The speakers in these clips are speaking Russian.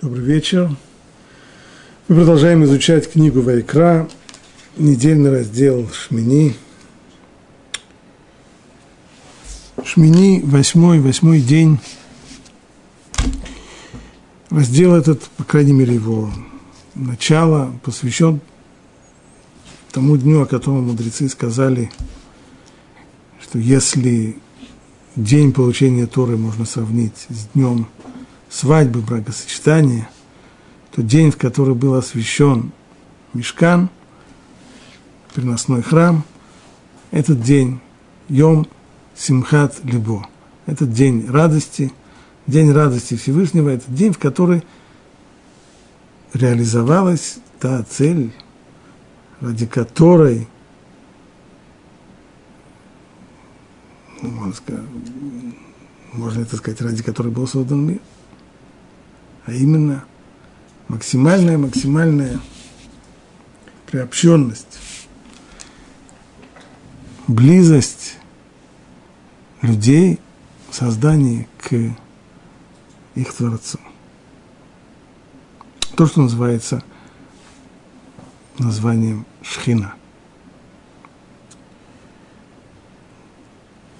Добрый вечер. Мы продолжаем изучать книгу Вайкра, недельный раздел Шмини. Шмини, восьмой, восьмой день. Раздел этот, по крайней мере, его начало посвящен тому дню, о котором мудрецы сказали, что если день получения Торы можно сравнить с днем свадьбы, бракосочетания, то день, в который был освящен Мешкан, переносной храм, этот день Йом Симхат Либо. Этот день радости, день радости Всевышнего, это день, в который реализовалась та цель, ради которой, ну, можно, сказать, можно это сказать, ради которой был создан мир – а именно максимальная, максимальная приобщенность, близость людей в создании к их Творцу. То, что называется названием Шхина.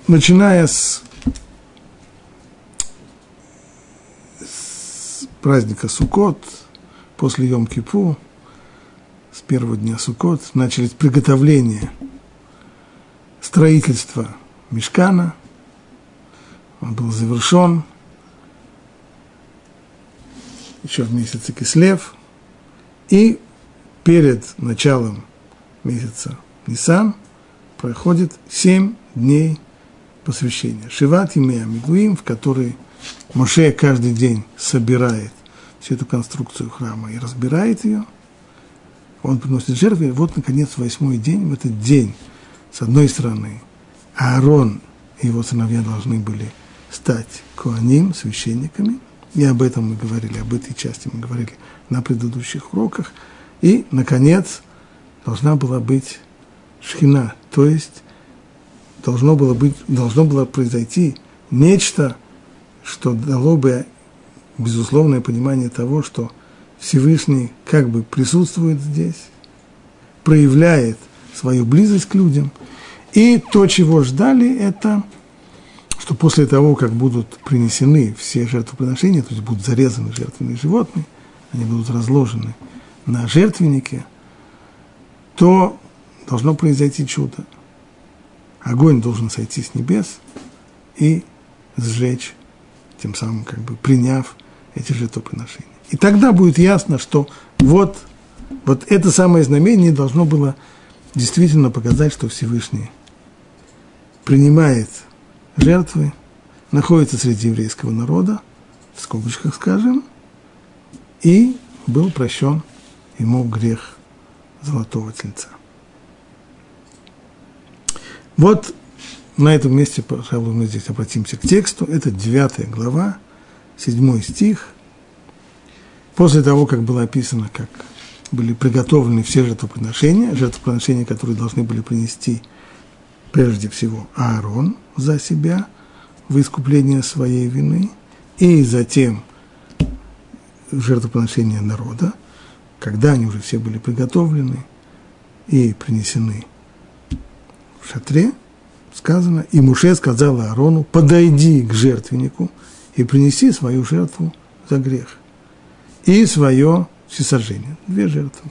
Начиная с праздника Суккот, после Йом-Кипу, с первого дня Суккот, начались приготовления строительства Мешкана. Он был завершен еще в месяце Кислев. И перед началом месяца Нисан проходит семь дней посвящения. Шиват имея Мигуим, в который Моше каждый день собирает всю эту конструкцию храма и разбирает ее. Он приносит жертвы, и вот, наконец, восьмой день, в этот день, с одной стороны, Аарон и его сыновья должны были стать куаним, священниками, и об этом мы говорили, об этой части мы говорили на предыдущих уроках. И, наконец, должна была быть шхина, то есть должно было, быть, должно было произойти нечто, что дало бы безусловное понимание того, что Всевышний как бы присутствует здесь, проявляет свою близость к людям. И то, чего ждали, это, что после того, как будут принесены все жертвоприношения, то есть будут зарезаны жертвенные животные, они будут разложены на жертвеннике, то должно произойти чудо. Огонь должен сойти с небес и сжечь тем самым как бы приняв эти жертвоприношения. И тогда будет ясно, что вот, вот это самое знамение должно было действительно показать, что Всевышний принимает жертвы, находится среди еврейского народа, в скобочках скажем, и был прощен ему грех золотого тельца. Вот на этом месте, пожалуй, мы здесь обратимся к тексту. Это 9 глава, 7 стих. После того, как было описано, как были приготовлены все жертвоприношения, жертвоприношения, которые должны были принести прежде всего Аарон за себя в искупление своей вины, и затем жертвоприношения народа, когда они уже все были приготовлены и принесены в шатре – сказано, и Муше сказал Аарону, подойди к жертвеннику и принеси свою жертву за грех и свое всесожжение. Две жертвы.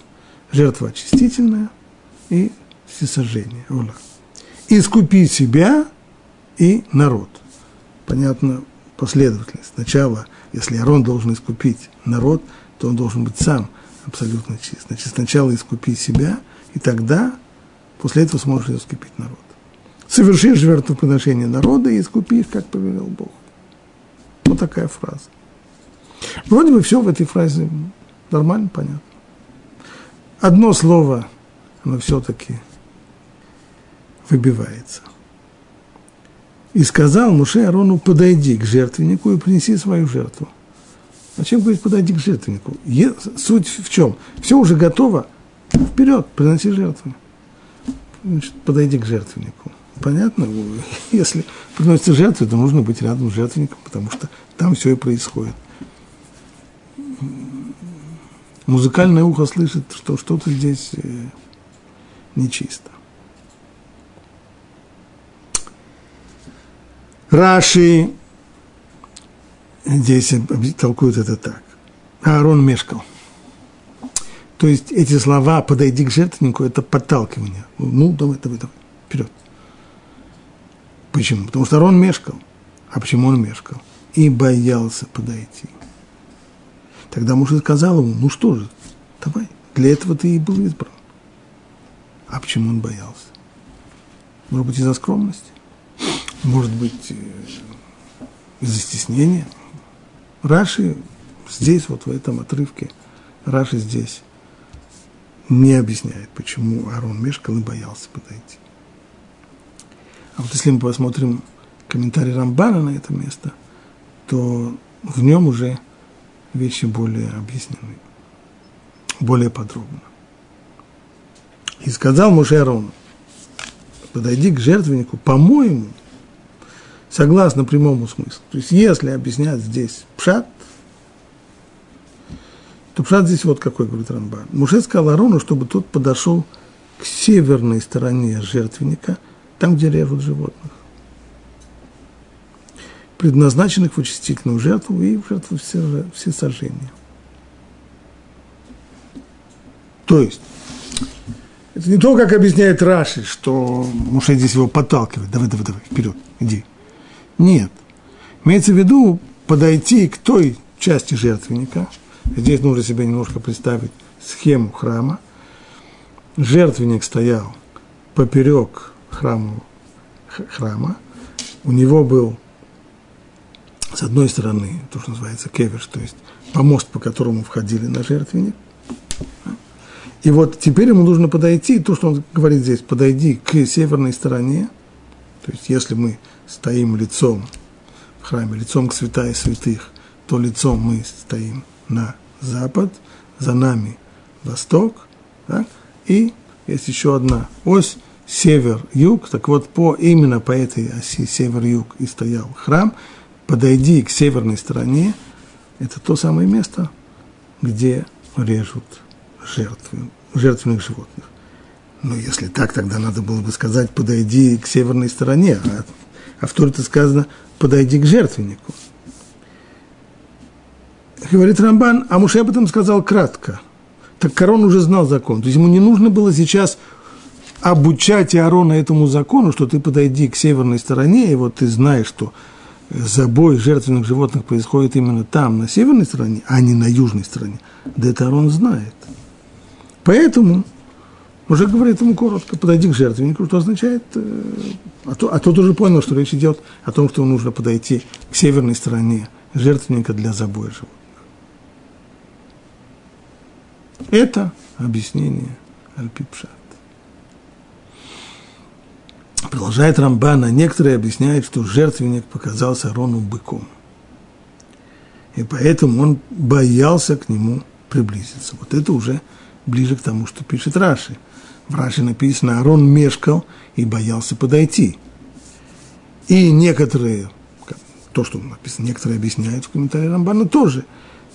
Жертва очистительная и всесожжение. Ола. Искупи себя и народ. Понятно, последовательность. Сначала, если Арон должен искупить народ, то он должен быть сам абсолютно чист. Значит, сначала искупи себя, и тогда, после этого сможешь искупить народ соверши жертвоприношение народа и искупи их, как повелел Бог. Вот такая фраза. Вроде бы все в этой фразе нормально, понятно. Одно слово, оно все-таки выбивается. И сказал Муше Арону, подойди к жертвеннику и принеси свою жертву. Зачем говорить, подойди к жертвеннику? Суть в чем? Все уже готово, вперед, приноси жертву. Значит, подойди к жертвеннику. Понятно, если приносится жертва, то нужно быть рядом с жертвенником, потому что там все и происходит. музыкальное ухо слышит, что что-то здесь э, нечисто. Раши здесь толкует это так. Аарон мешкал. То есть эти слова «подойди к жертвеннику» – это подталкивание. Ну, давай, давай, давай, вперед. Почему? Потому что Аарон мешкал. А почему он мешкал? И боялся подойти. Тогда муж сказал ему, ну что же, давай, для этого ты и был избран. А почему он боялся? Может быть, из-за скромности? Может быть, э, из-за стеснения? Раши здесь, вот в этом отрывке, Раши здесь не объясняет, почему Арон мешкал и боялся подойти. А вот если мы посмотрим комментарий Рамбана на это место, то в нем уже вещи более объяснены, более подробно. И сказал Муше подойди к жертвеннику, по-моему, согласно прямому смыслу. То есть, если объяснять здесь пшат, то пшат здесь вот какой, говорит Рамбан. Муше сказал Арону, чтобы тот подошел к северной стороне жертвенника, там, где режут животных, предназначенных в очистительную жертву и в жертву все, все сожжения. То есть, это не то, как объясняет Раши, что Муше здесь его подталкивает. Давай, давай, давай, вперед, иди. Нет. Имеется в виду подойти к той части жертвенника. Здесь нужно себе немножко представить схему храма. Жертвенник стоял поперек храма, храма. У него был с одной стороны то, что называется кеверш, то есть помост, по которому входили на жертвенник, и вот теперь ему нужно подойти, то, что он говорит здесь, подойди к северной стороне, то есть если мы стоим лицом в храме, лицом к святая святых, то лицом мы стоим на запад, за нами восток, так? и есть еще одна ось север-юг, так вот по, именно по этой оси север-юг и стоял храм, подойди к северной стороне, это то самое место, где режут жертвы, жертвенных животных. Но если так, тогда надо было бы сказать, подойди к северной стороне, а, а в Торе сказано, подойди к жертвеннику. Говорит Рамбан, а Муше об этом сказал кратко. Так Корон уже знал закон. То есть ему не нужно было сейчас обучать Аарона этому закону, что ты подойди к северной стороне, и вот ты знаешь, что забой жертвенных животных происходит именно там, на северной стороне, а не на южной стороне. Да это Аарон знает. Поэтому уже говорит ему коротко, подойди к жертвеннику, что означает, э, а, то, а тот уже понял, что речь идет о том, что нужно подойти к северной стороне жертвенника для забоя животных. Это объяснение Альпипшат. Продолжает Рамбана, некоторые объясняют, что жертвенник показался Арону быком. И поэтому он боялся к нему приблизиться. Вот это уже ближе к тому, что пишет Раши. В Раши написано, Арон мешкал и боялся подойти. И некоторые, то, что написано, некоторые объясняют в комментарии Рамбана тоже.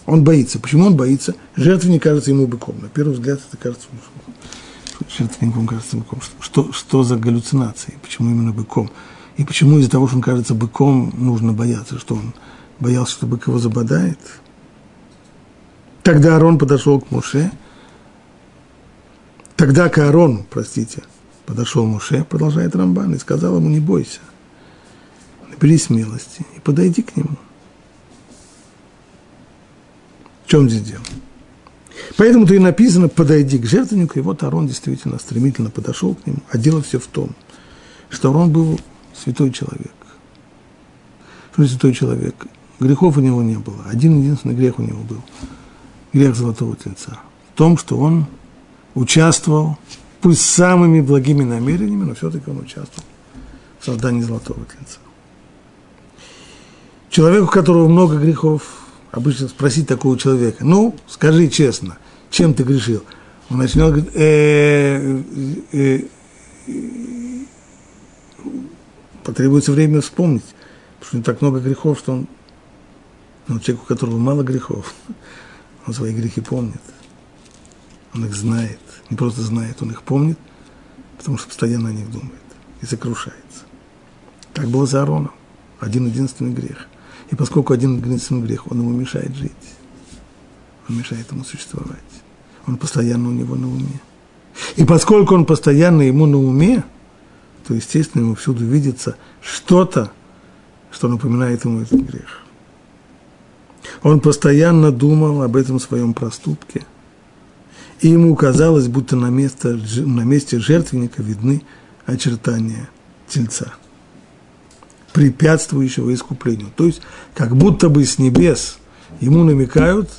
Он боится. Почему он боится? Жертвенник кажется ему быком. На первый взгляд это кажется жертвенником кажется быком. Что, что за галлюцинации? Почему именно быком? И почему из-за того, что он кажется быком, нужно бояться? Что он боялся, что бык его забодает? Тогда Арон подошел к Муше Тогда к Аарону, простите, подошел Муше, продолжает Рамбан, и сказал ему, не бойся, набери смелости и подойди к нему. В чем здесь дело? Поэтому-то и написано, подойди к жертвеннику, и вот Арон действительно стремительно подошел к нему, а дело все в том, что Арон был святой человек. Святой человек? Грехов у него не было. Один единственный грех у него был. Грех золотого тельца. В том, что он участвовал, пусть самыми благими намерениями, но все-таки он участвовал в создании золотого тельца. Человеку, у которого много грехов, обычно спросить такого человека, ну, скажи честно, чем ты грешил? Он начнет говорить, «Э, э, э, потребуется время вспомнить, потому что не так много грехов, что он, ну, человек, у которого мало грехов, он свои грехи помнит. Он их знает. Не просто знает, он их помнит, потому что постоянно о них думает и сокрушается. Так было за Аароном. Один единственный грех. И поскольку один единственный грех, он ему мешает жить. Он мешает ему существовать. Он постоянно у него на уме. И поскольку он постоянно ему на уме, то, естественно, ему всюду видится что-то, что напоминает ему этот грех. Он постоянно думал об этом своем проступке, и ему казалось, будто на, место, на месте жертвенника видны очертания тельца, препятствующего искуплению. То есть, как будто бы с небес ему намекают,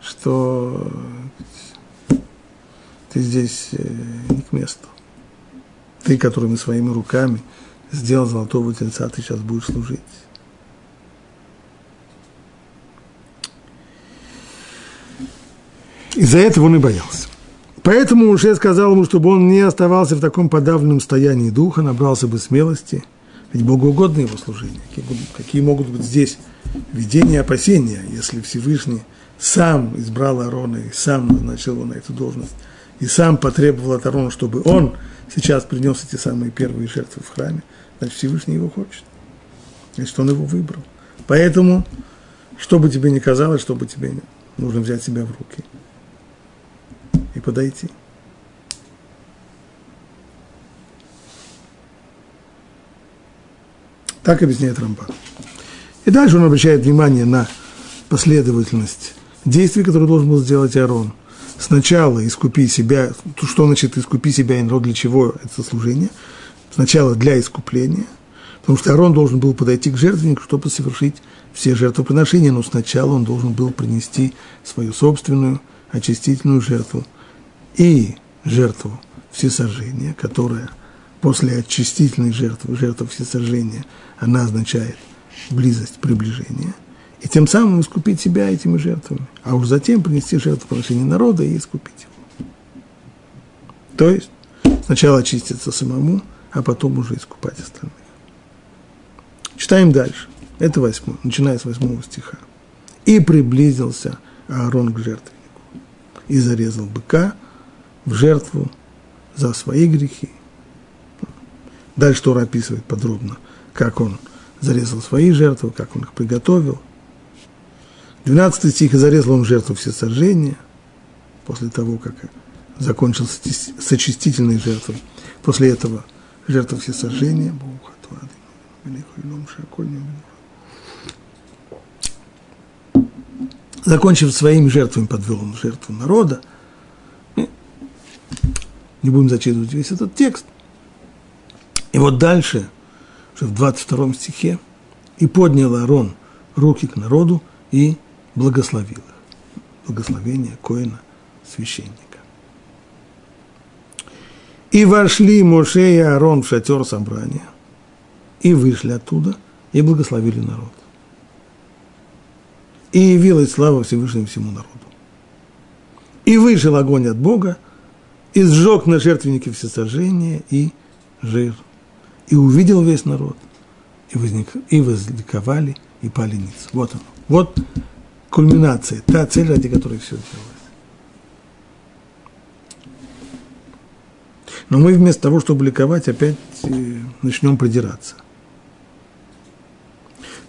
что ты здесь э, не к месту. Ты, которыми своими руками сделал золотого тельца, ты сейчас будешь служить. Из-за этого он и боялся. Поэтому уже сказал ему, чтобы он не оставался в таком подавленном состоянии духа, набрался бы смелости, ведь Богу его служение. Какие, какие могут быть здесь видения и опасения, если Всевышний сам избрал Аарона и сам назначил его на эту должность, и сам потребовал от Аарона, чтобы он сейчас принес эти самые первые жертвы в храме, значит, Всевышний его хочет. Значит, он его выбрал. Поэтому, что бы тебе ни казалось, что бы тебе нужно взять себя в руки – и подойти. Так объясняет Рамбан. И дальше он обращает внимание на последовательность действий, которые должен был сделать Аарон. Сначала искупи себя, что значит искупи себя и народ, для чего это служение? Сначала для искупления, потому что Аарон должен был подойти к жертвеннику, чтобы совершить все жертвоприношения, но сначала он должен был принести свою собственную очистительную жертву – и жертву всесожжения, которая после очистительной жертвы, жертвы всесожжения, она означает близость, приближение, и тем самым искупить себя этими жертвами, а уж затем принести жертву приношения народа и искупить его. То есть сначала очиститься самому, а потом уже искупать остальных. Читаем дальше. Это восьмой, начиная с восьмого стиха. «И приблизился Аарон к жертвеннику, и зарезал быка, в жертву за свои грехи. Дальше Тора описывает подробно, как он зарезал свои жертвы, как он их приготовил. 12 стих, зарезал он жертву всесожжения, после того, как закончился с очистительной жертвой. После этого жертва всесожжения. Закончив своими жертвами, подвел он жертву народа – не будем зачитывать весь этот текст. И вот дальше, уже в 22 стихе, «И поднял Аарон руки к народу и благословил их». Благословение Коина, священника. И вошли Моше и Аарон в шатер собрания, и вышли оттуда, и благословили народ. И явилась слава Всевышнему всему народу. И вышел огонь от Бога, и сжег на жертвеннике всесожжения и жир. И увидел весь народ, и, возник, и возликовали, и пали ниц. Вот оно. Вот кульминация, та цель, ради которой все делалось. Но мы вместо того, чтобы ликовать, опять э, начнем придираться.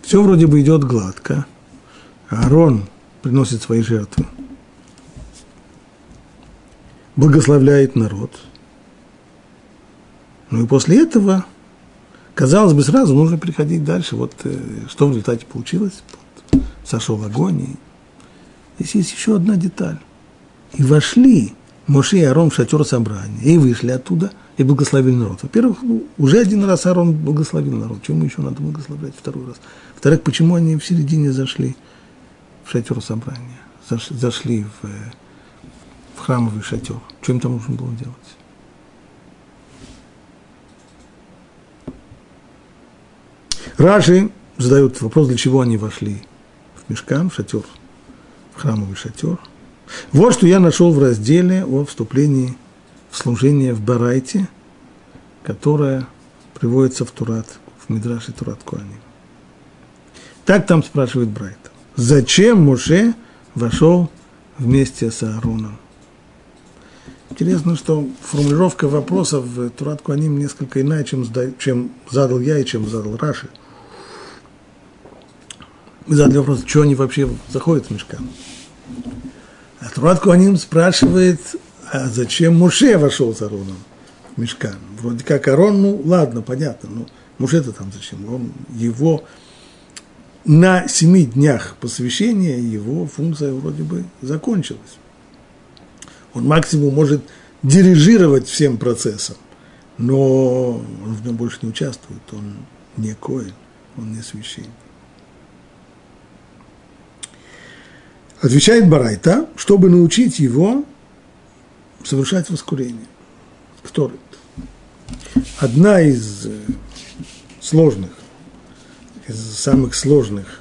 Все вроде бы идет гладко. Аарон приносит свои жертвы благословляет народ. Ну и после этого, казалось бы, сразу нужно переходить дальше. Вот э, что в результате получилось. Вот, сошел огонь. И здесь есть еще одна деталь. И вошли Моше и Арон в шатер собрания, и вышли оттуда, и благословили народ. Во-первых, ну, уже один раз Арон благословил народ. Чему еще надо благословлять второй раз? Во-вторых, почему они в середине зашли в шатер собрания? Зашли в э, в храмовый шатер. Что им там нужно было делать? Раши задают вопрос, для чего они вошли в мешкан, в шатер, в храмовый шатер. Вот что я нашел в разделе о вступлении в служение в Барайте, которое приводится в Турат, в Мидраше Турат Куани. Так там спрашивает Брайта. Зачем Моше вошел вместе с Аароном Интересно, что формулировка вопросов в Турат Куаним несколько иная, чем, чем задал я и чем задал Раши. Мы задали вопрос, что они вообще заходят в мешкан. А Турат Куаним спрашивает, а зачем Муше вошел с Ароном в мешкан? Вроде как Арон, ну ладно, понятно, но Муше-то там зачем? Он, его на семи днях посвящения его функция вроде бы закончилась. Он максимум может дирижировать всем процессом, но он в нем больше не участвует, он не коин, он не священник. Отвечает Барайта, чтобы научить его совершать воскурение. Кто это? Одна из э, сложных, из самых сложных,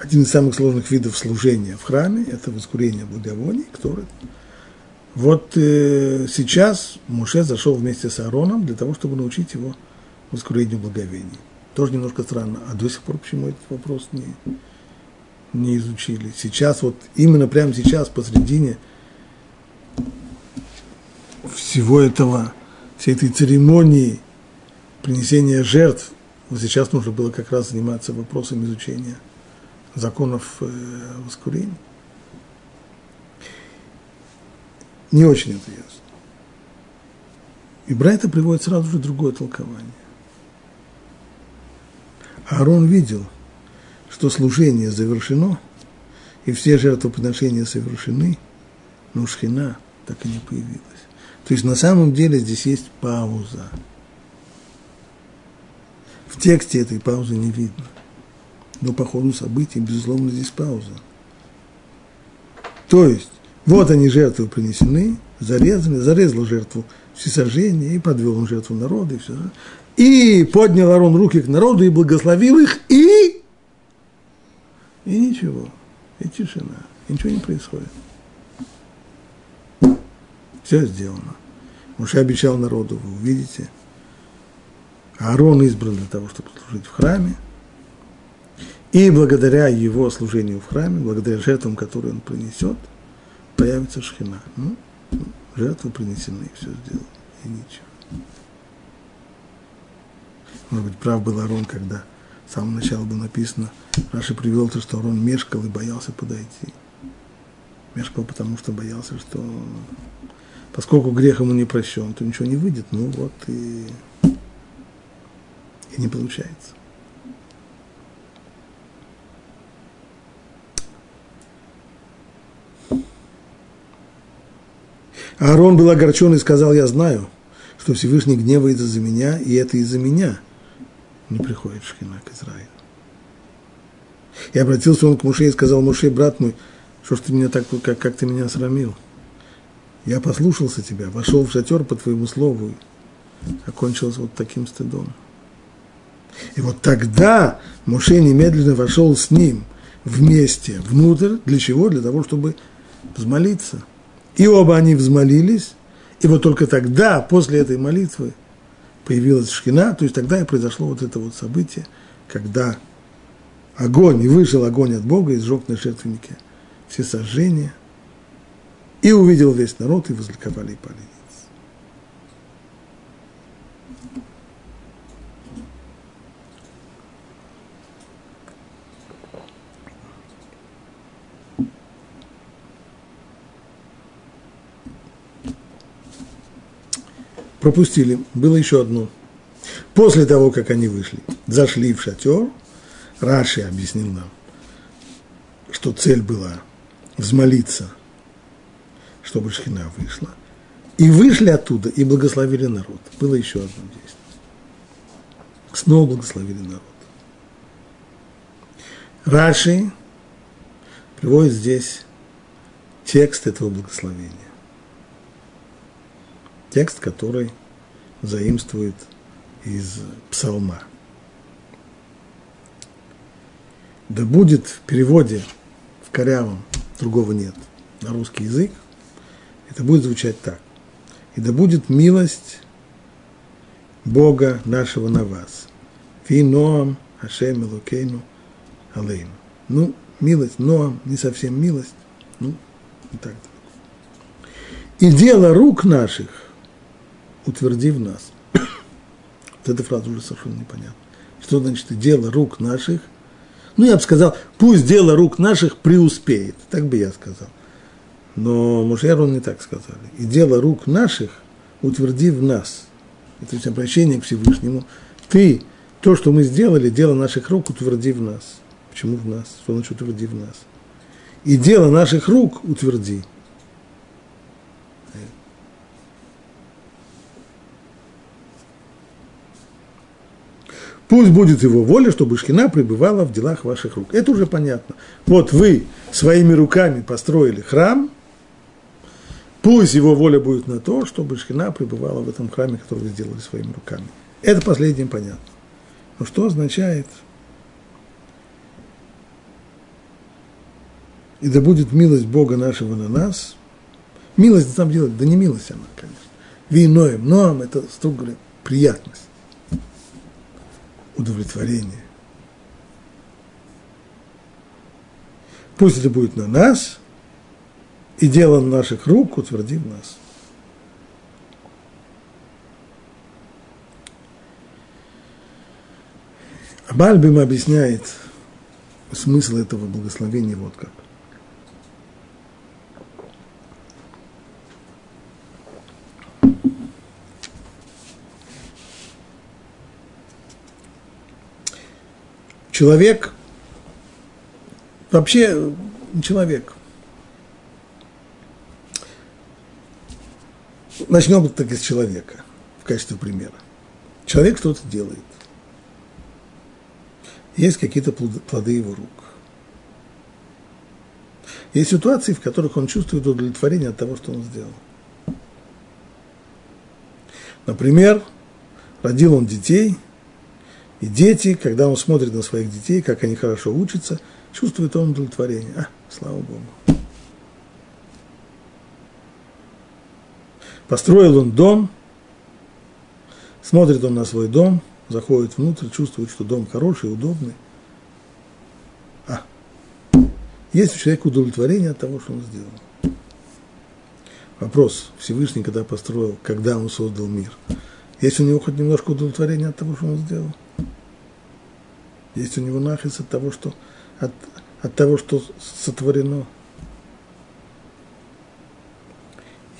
один из самых сложных видов служения в храме – это воскурение благовоний, который вот э, сейчас Муше зашел вместе с Аароном для того, чтобы научить его воскурению благовений. Тоже немножко странно. А до сих пор почему этот вопрос не, не изучили? Сейчас, вот именно прямо сейчас, посредине всего этого, всей этой церемонии принесения жертв, вот сейчас нужно было как раз заниматься вопросом изучения законов э, воскурения. Не очень это ясно. И Брайта приводит сразу же другое толкование. Аарон видел, что служение завершено, и все жертвоприношения совершены, но шхина так и не появилась. То есть на самом деле здесь есть пауза. В тексте этой паузы не видно. Но по ходу событий, безусловно, здесь пауза. То есть вот они жертвы принесены, зарезаны, зарезал жертву всесожжения и подвел он жертву народа и все. И поднял Арон руки к народу и благословил их, и... И ничего, и тишина, и ничего не происходит. Все сделано. Муше обещал народу, вы увидите. Аарон избран для того, чтобы служить в храме. И благодаря его служению в храме, благодаря жертвам, которые он принесет – появится шхина. Ну, жертвы принесены, все сделано, и ничего. Может быть, прав был Арон, когда с самого начала было написано, Раши привел то, что Арон мешкал и боялся подойти. Мешкал, потому что боялся, что поскольку грех ему не прощен, то ничего не выйдет, ну вот и, и не получается. Аарон был огорчен и сказал, я знаю, что Всевышний гневается за меня, и это из-за меня не приходит Шхина к Израилю. И обратился он к Муше и сказал, Муше, брат мой, что ж ты меня так, как, как ты меня срамил? Я послушался тебя, вошел в шатер по твоему слову, окончилось вот таким стыдом. И вот тогда Муше немедленно вошел с ним вместе внутрь. Для чего? Для того, чтобы взмолиться – и оба они взмолились, и вот только тогда, после этой молитвы, появилась шхина, то есть тогда и произошло вот это вот событие, когда огонь, и вышел огонь от Бога и сжег на жертвеннике все сожжения, и увидел весь народ, и возликовали и пали. Пропустили, было еще одно. После того, как они вышли, зашли в шатер, Раши объяснил нам, что цель была взмолиться, чтобы Шхина вышла. И вышли оттуда и благословили народ. Было еще одно действие. Снова благословили народ. Раши приводит здесь текст этого благословения текст, который заимствует из псалма. Да будет в переводе в корявом, другого нет, на русский язык, это будет звучать так. И да будет милость Бога нашего на вас. Ви Ноам Ашем Элокейну Алейну. Ну, милость, Ноам, не совсем милость, ну, и так. И дело рук наших утверди в нас. Вот эта фраза уже совершенно непонятна. Что значит дело рук наших? Ну, я бы сказал, пусть дело рук наших преуспеет. Так бы я сказал. Но Мушерон не так сказали. И дело рук наших утверди в нас. Это есть обращение к Всевышнему. Ты, то, что мы сделали, дело наших рук утверди в нас. Почему в нас? Что значит утверди в нас? И дело наших рук утверди. Пусть будет его воля, чтобы шхина пребывала в делах ваших рук. Это уже понятно. Вот вы своими руками построили храм, пусть его воля будет на то, чтобы шхина пребывала в этом храме, который вы сделали своими руками. Это последнее понятно. Но что означает и да будет милость Бога нашего на нас. Милость на самом деле, да не милость она, конечно. Виноем, но это, строго говоря, приятность удовлетворение. Пусть это будет на нас, и дело наших рук утверди в нас. Бальбим объясняет смысл этого благословения вот как. Человек, вообще человек. Начнем так из человека в качестве примера. Человек что-то делает. Есть какие-то плоды его рук. Есть ситуации, в которых он чувствует удовлетворение от того, что он сделал. Например, родил он детей – и дети, когда он смотрит на своих детей, как они хорошо учатся, чувствует он удовлетворение. А, слава Богу. Построил он дом, смотрит он на свой дом, заходит внутрь, чувствует, что дом хороший, удобный. А, есть у человека удовлетворение от того, что он сделал. Вопрос Всевышний, когда построил, когда он создал мир. Есть у него хоть немножко удовлетворения от того, что он сделал? Есть у него нахис от того, что, от, от того, что сотворено.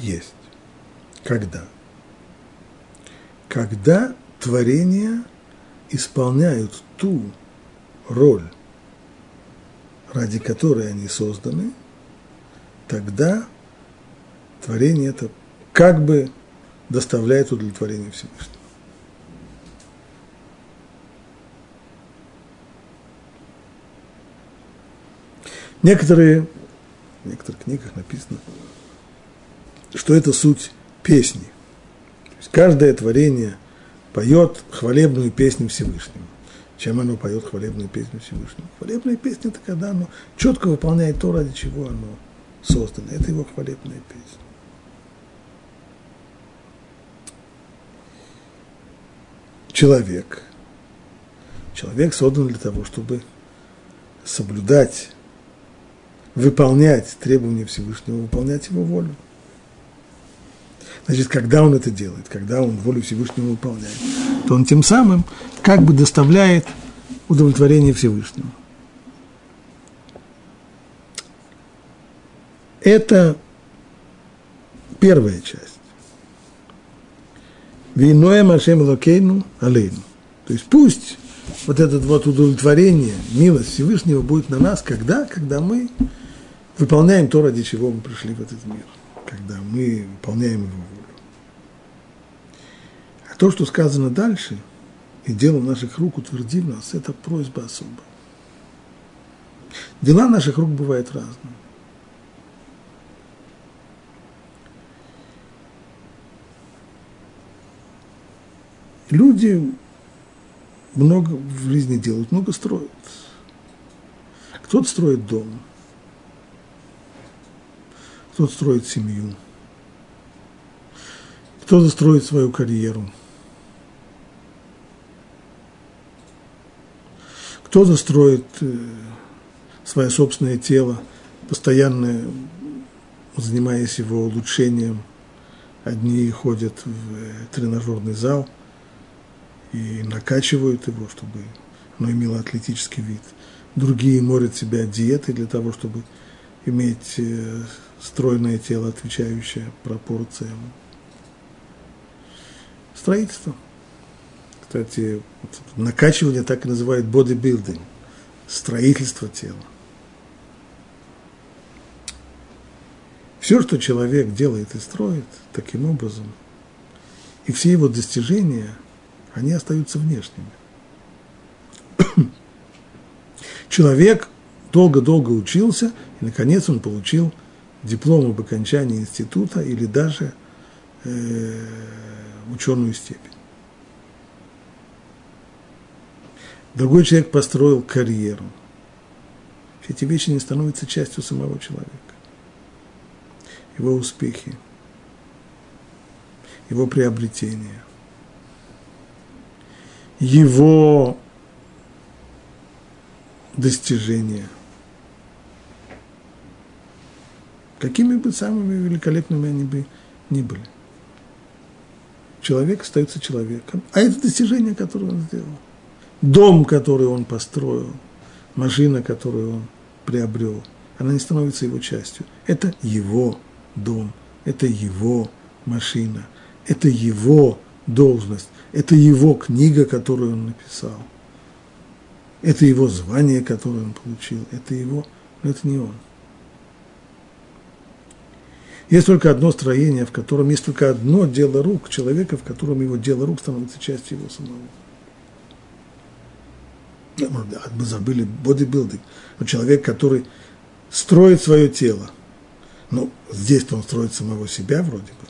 Есть. Когда? Когда творения исполняют ту роль, ради которой они созданы, тогда творение это как бы доставляет удовлетворение Всевышнего. Некоторые, в некоторых книгах написано, что это суть песни. То есть каждое творение поет хвалебную песню Всевышнему. Чем оно поет хвалебную песню Всевышнему? Хвалебная песня – это когда оно четко выполняет то, ради чего оно создано. Это его хвалебная песня. Человек. Человек создан для того, чтобы соблюдать выполнять требования Всевышнего, выполнять его волю. Значит, когда он это делает, когда он волю Всевышнего выполняет, то он тем самым как бы доставляет удовлетворение Всевышнему. Это первая часть. Виноя Машем Локейну Алейну. То есть пусть вот это вот удовлетворение, милость Всевышнего будет на нас, когда? Когда мы выполняем то, ради чего мы пришли в этот мир, когда мы выполняем его волю. А то, что сказано дальше, и дело наших рук утверди нас, это просьба особая. Дела наших рук бывают разные. Люди много в жизни делают, много строят. Кто-то строит дом, кто-то строит семью, кто-то строит свою карьеру, кто-то строит э, свое собственное тело, постоянное занимаясь его улучшением, одни ходят в тренажерный зал и накачивают его, чтобы оно имело атлетический вид. Другие морят себя диетой для того, чтобы иметь э, стройное тело, отвечающее пропорциям. Строительство. Кстати, накачивание так и называют бодибилдинг, строительство тела. Все, что человек делает и строит таким образом, и все его достижения, они остаются внешними. Человек долго-долго учился, и, наконец, он получил диплом об окончании института или даже э, ученую степень. Другой человек построил карьеру. Все эти вещи не становятся частью самого человека. Его успехи, его приобретения, его достижения. Какими бы самыми великолепными они бы ни были. Человек остается человеком. А это достижение, которое он сделал. Дом, который он построил, машина, которую он приобрел, она не становится его частью. Это его дом, это его машина, это его должность, это его книга, которую он написал – это его звание, которое он получил, это его, но это не он. Есть только одно строение, в котором есть только одно дело рук человека, в котором его дело рук становится частью его самого. Мы забыли бодибилдинг. Человек, который строит свое тело, ну, здесь-то он строит самого себя вроде бы,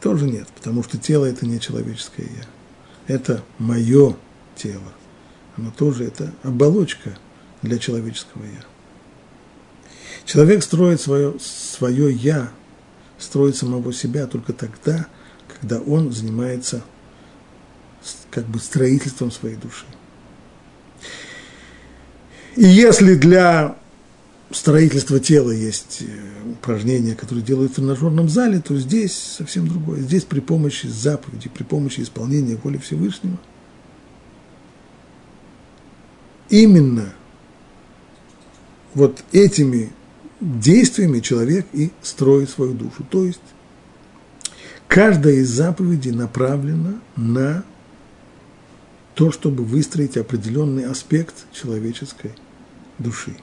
тоже нет, потому что тело – это не человеческое я. Это мое тело – оно тоже это оболочка для человеческого «я». Человек строит свое, свое «я», строит самого себя только тогда, когда он занимается как бы строительством своей души. И если для строительства тела есть э, упражнения, которые делают в тренажерном зале, то здесь совсем другое. Здесь при помощи заповеди, при помощи исполнения воли Всевышнего – именно вот этими действиями человек и строит свою душу. То есть каждая из заповедей направлена на то, чтобы выстроить определенный аспект человеческой души.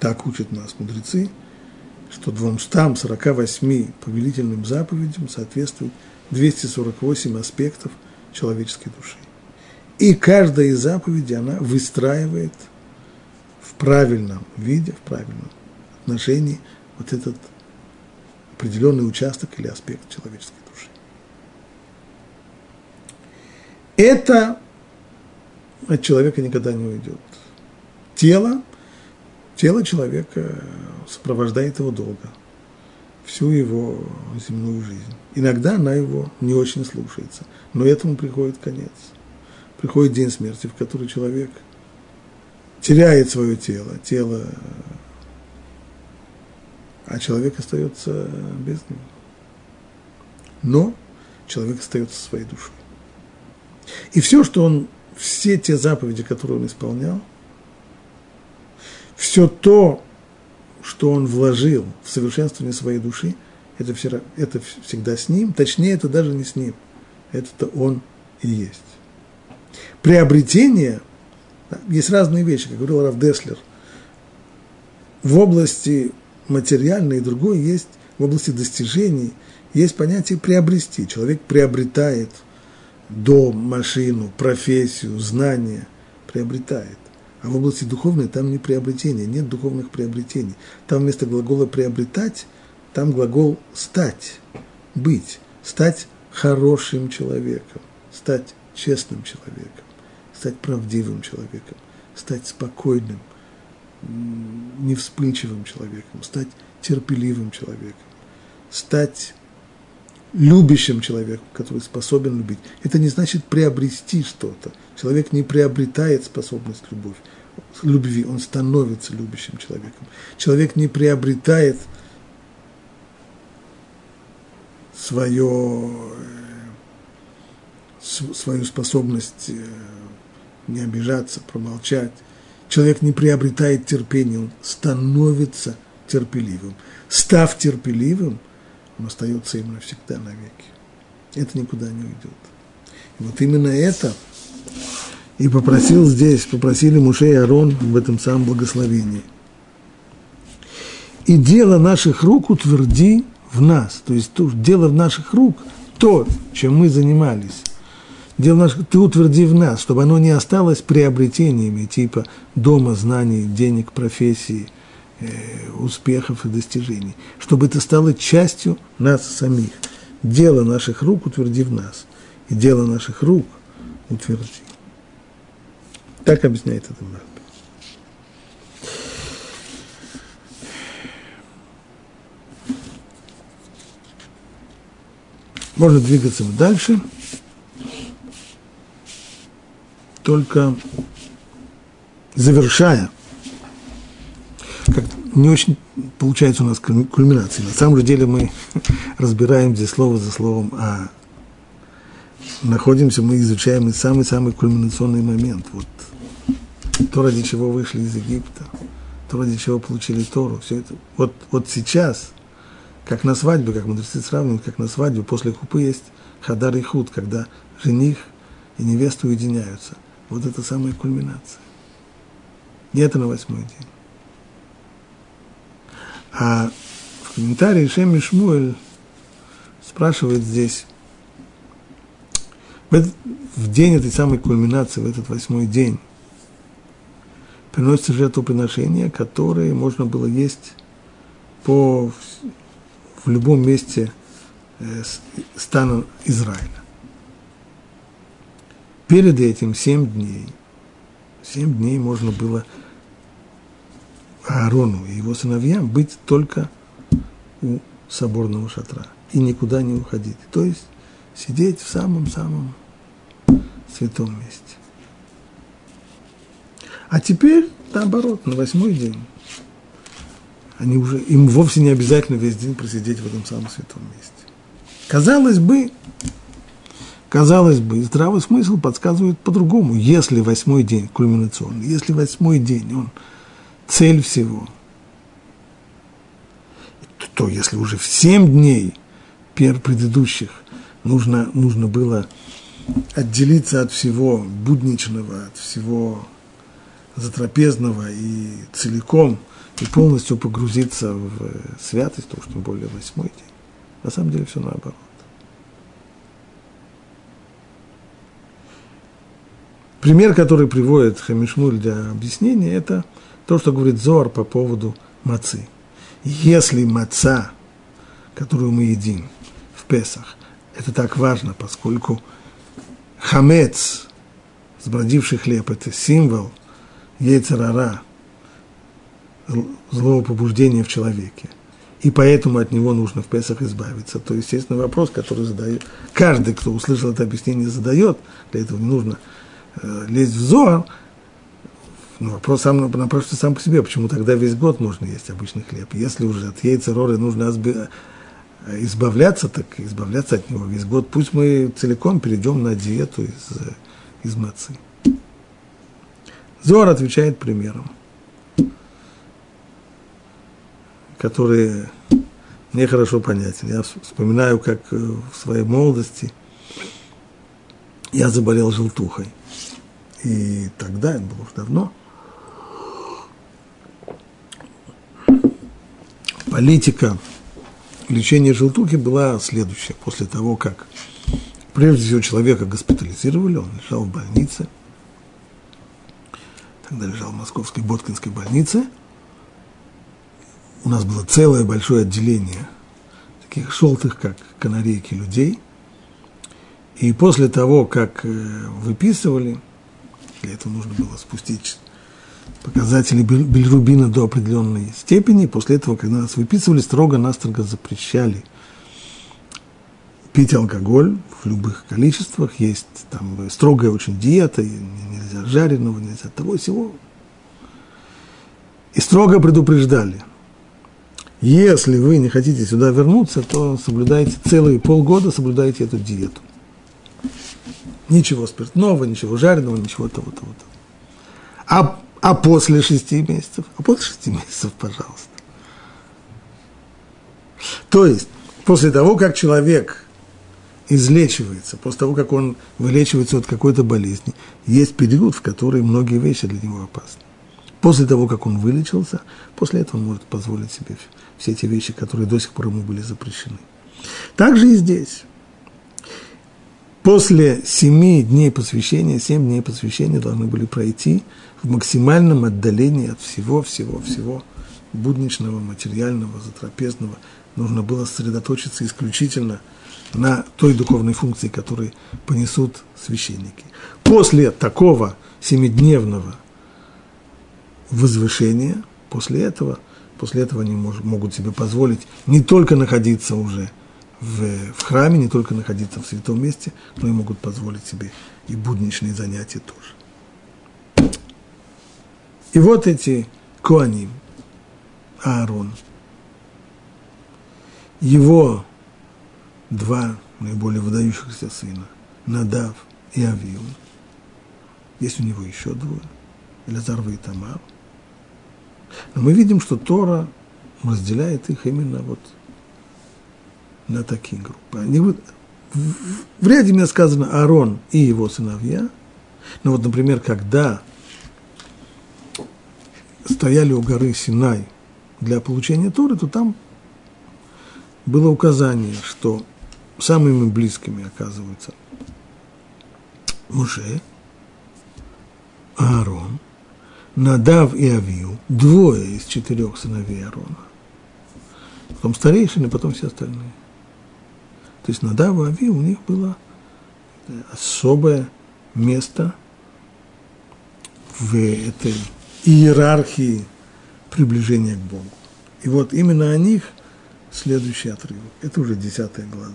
Так учат нас мудрецы, что 248 повелительным заповедям соответствует 248 аспектов человеческой души. И каждая из заповедей она выстраивает в правильном виде, в правильном отношении вот этот определенный участок или аспект человеческой души. Это от человека никогда не уйдет. Тело, тело человека сопровождает его долго, всю его земную жизнь. Иногда она его не очень слушается, но этому приходит конец – приходит день смерти, в который человек теряет свое тело, тело, а человек остается без него. Но человек остается своей душой. И все, что он, все те заповеди, которые он исполнял, все то, что он вложил в совершенствование своей души, это, все, это всегда с ним, точнее, это даже не с ним, это-то он и есть приобретение, есть разные вещи, как говорил Раф Деслер, в области материальной и другой есть, в области достижений, есть понятие приобрести. Человек приобретает дом, машину, профессию, знания, приобретает. А в области духовной там не приобретение, нет духовных приобретений. Там вместо глагола приобретать, там глагол стать, быть, стать хорошим человеком, стать честным человеком стать правдивым человеком, стать спокойным, невспыльчивым человеком, стать терпеливым человеком, стать любящим человеком, который способен любить. Это не значит приобрести что-то. Человек не приобретает способность любовь, любви, он становится любящим человеком. Человек не приобретает свое, свою способность э, не обижаться, промолчать. Человек не приобретает терпение, он становится терпеливым. Став терпеливым, он остается им навсегда навеки. Это никуда не уйдет. И вот именно это и попросил здесь, попросили Муше и Арон в этом самом благословении. И дело наших рук утверди в нас, то есть дело в наших рук, то, чем мы занимались, дело наших, ты утверди в нас, чтобы оно не осталось приобретениями типа дома, знаний, денег, профессии, э, успехов и достижений, чтобы это стало частью нас самих. Дело наших рук утверди в нас, и дело наших рук утверди. Так объясняет это Марк. Можно двигаться дальше, только завершая, как не очень получается у нас кульминация. На самом же деле мы разбираем здесь слово за словом, а находимся, мы изучаем самый-самый кульминационный момент. Вот то, ради чего вышли из Египта, то, ради чего получили Тору, все это. Вот, вот сейчас, как на свадьбе, как мудрецы сравнивают, как на свадьбе, после купы есть хадар и худ, когда жених и невеста уединяются. Вот это самая кульминация. И это на восьмой день. А в комментарии Шем Шмуэль спрашивает здесь, в, в день этой самой кульминации, в этот восьмой день, приносится жертвоприношения, которые можно было есть по, в любом месте э, стана Израиля. Перед этим семь дней, семь дней можно было Аарону и его сыновьям быть только у соборного шатра и никуда не уходить. То есть сидеть в самом-самом святом месте. А теперь, наоборот, на восьмой день, они уже, им вовсе не обязательно весь день просидеть в этом самом святом месте. Казалось бы, казалось бы, здравый смысл подсказывает по-другому. Если восьмой день кульминационный, если восьмой день, он цель всего, то если уже в семь дней предыдущих нужно, нужно было отделиться от всего будничного, от всего затрапезного и целиком, и полностью погрузиться в святость, то тем более восьмой день. На самом деле все наоборот. Пример, который приводит Хамишмуль для объяснения, это то, что говорит Зор по поводу мацы. Если маца, которую мы едим в Песах, это так важно, поскольку хамец, сбродивший хлеб, это символ яйцерара, злого побуждения в человеке. И поэтому от него нужно в Песах избавиться. То, естественно, вопрос, который задает, каждый, кто услышал это объяснение, задает, для этого не нужно лезть в зор, но вопрос сам напрашивается сам по себе, почему тогда весь год можно есть обычный хлеб. Если уже от яйца роры нужно избавляться, так избавляться от него весь год. Пусть мы целиком перейдем на диету из, из мацы. Зор отвечает примером, который мне хорошо понятен. Я вспоминаю, как э, в своей молодости я заболел желтухой. И тогда, это было уже давно, политика лечения желтухи была следующая. После того, как прежде всего человека госпитализировали, он лежал в больнице, тогда лежал в московской Боткинской больнице, у нас было целое большое отделение таких желтых, как канарейки, людей. И после того, как э, выписывали, для этого нужно было спустить показатели билирубина до определенной степени. После этого, когда нас выписывали, строго-настрого запрещали пить алкоголь в любых количествах. Есть там строгая очень диета, нельзя жареного, нельзя того всего. И строго предупреждали, если вы не хотите сюда вернуться, то соблюдайте целые полгода, соблюдайте эту диету. Ничего спиртного, ничего жареного, ничего того, того, того. А, а после шести месяцев? А после шести месяцев, пожалуйста. То есть, после того, как человек излечивается, после того, как он вылечивается от какой-то болезни, есть период, в который многие вещи для него опасны. После того, как он вылечился, после этого он может позволить себе все эти вещи, которые до сих пор ему были запрещены. Также и здесь. После семи дней посвящения, семь дней посвящения должны были пройти в максимальном отдалении от всего-всего-всего будничного, материального, затрапезного. Нужно было сосредоточиться исключительно на той духовной функции, которую понесут священники. После такого семидневного возвышения, после этого, после этого они мож, могут себе позволить не только находиться уже – в, в храме, не только находиться в святом месте, но и могут позволить себе и будничные занятия тоже. И вот эти Куаним, Аарон, его два наиболее выдающихся сына, Надав и Авиу, есть у него еще двое, Элязар и Тамар. Но мы видим, что Тора разделяет их именно вот на такие группы. Они вот, в, ряде мне сказано Аарон и его сыновья. Но вот, например, когда стояли у горы Синай для получения Торы, то там было указание, что самыми близкими оказываются Муше, Аарон, Надав и Авию, двое из четырех сыновей Аарона. Потом старейшины, потом все остальные. То есть на Даву у них было особое место в этой иерархии приближения к Богу. И вот именно о них следующий отрывок. Это уже десятая глава.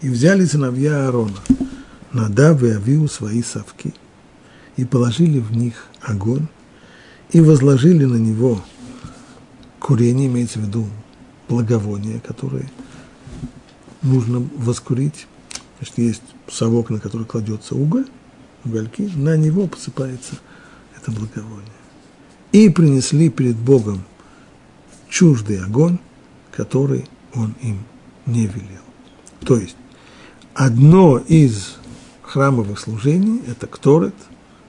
И взяли сыновья Аарона, Надав и Авиу свои совки, и положили в них огонь, и возложили на него курение, имеется в виду благовоние, которое нужно воскурить. Значит, есть совок, на который кладется уголь, угольки, на него посыпается это благовоние. И принесли перед Богом чуждый огонь, который он им не велел. То есть, одно из храмовых служений – это кторет,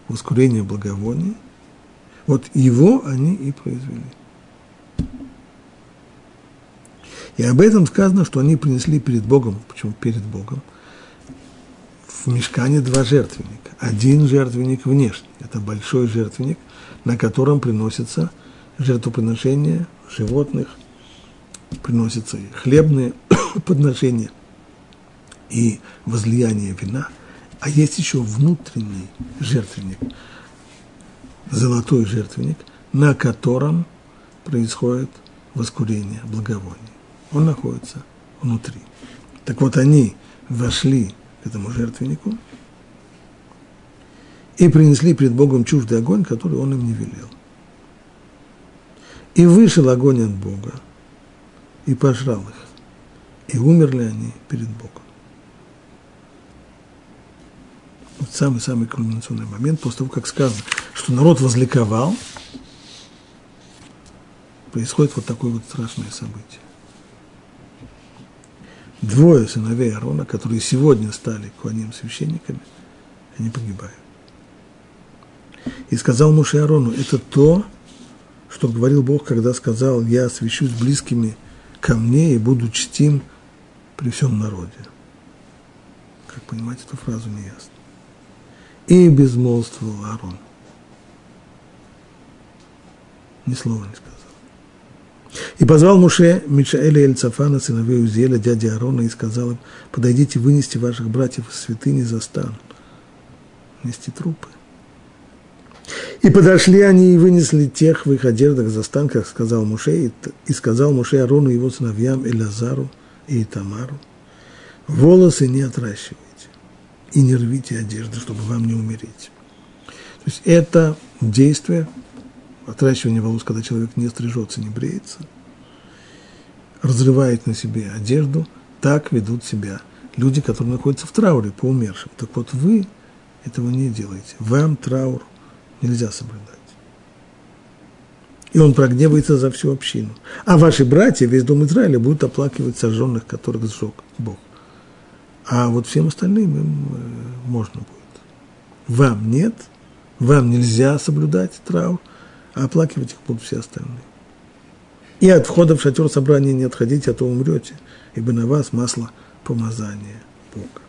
воскурение благовония. Вот его они и произвели. И об этом сказано, что они принесли перед Богом, почему перед Богом, в мешкане два жертвенника. Один жертвенник внешний, это большой жертвенник, на котором приносятся жертвоприношения животных, приносятся хлебные подношения, и возлияние вина. А есть еще внутренний жертвенник, золотой жертвенник, на котором происходит воскурение благовония он находится внутри. Так вот, они вошли к этому жертвеннику и принесли перед Богом чуждый огонь, который он им не велел. И вышел огонь от Бога, и пожрал их, и умерли они перед Богом. Вот самый-самый кульминационный момент, после того, как сказано, что народ возликовал, происходит вот такое вот страшное событие двое сыновей Аарона, которые сегодня стали куаним священниками, они погибают. И сказал Муше Аарону, это то, что говорил Бог, когда сказал, я освящусь близкими ко мне и буду чтим при всем народе. Как понимать эту фразу не ясно. И безмолвствовал Аарон. Ни слова не сказал. И позвал Муше Мишаэля и Эльцафана, сыновей Узеля, дяди Аарона, и сказал им, подойдите, вынести ваших братьев из святыни за стан. Нести трупы. И подошли они и вынесли тех в их одеждах за стан, как сказал Муше, и сказал Муше Арону и его сыновьям Элязару и Тамару, волосы не отращивайте и не рвите одежды, чтобы вам не умереть. То есть это действие отращивание волос, когда человек не стрижется, не бреется, разрывает на себе одежду, так ведут себя люди, которые находятся в трауре по умершим. Так вот вы этого не делаете. Вам траур нельзя соблюдать. И он прогневается за всю общину. А ваши братья, весь дом Израиля, будут оплакивать сожженных, которых сжег Бог. А вот всем остальным им э, можно будет. Вам нет, вам нельзя соблюдать траур, а оплакивать их будут все остальные. И от входа в шатер собрания не отходите, а то умрете, ибо на вас масло помазания Бога.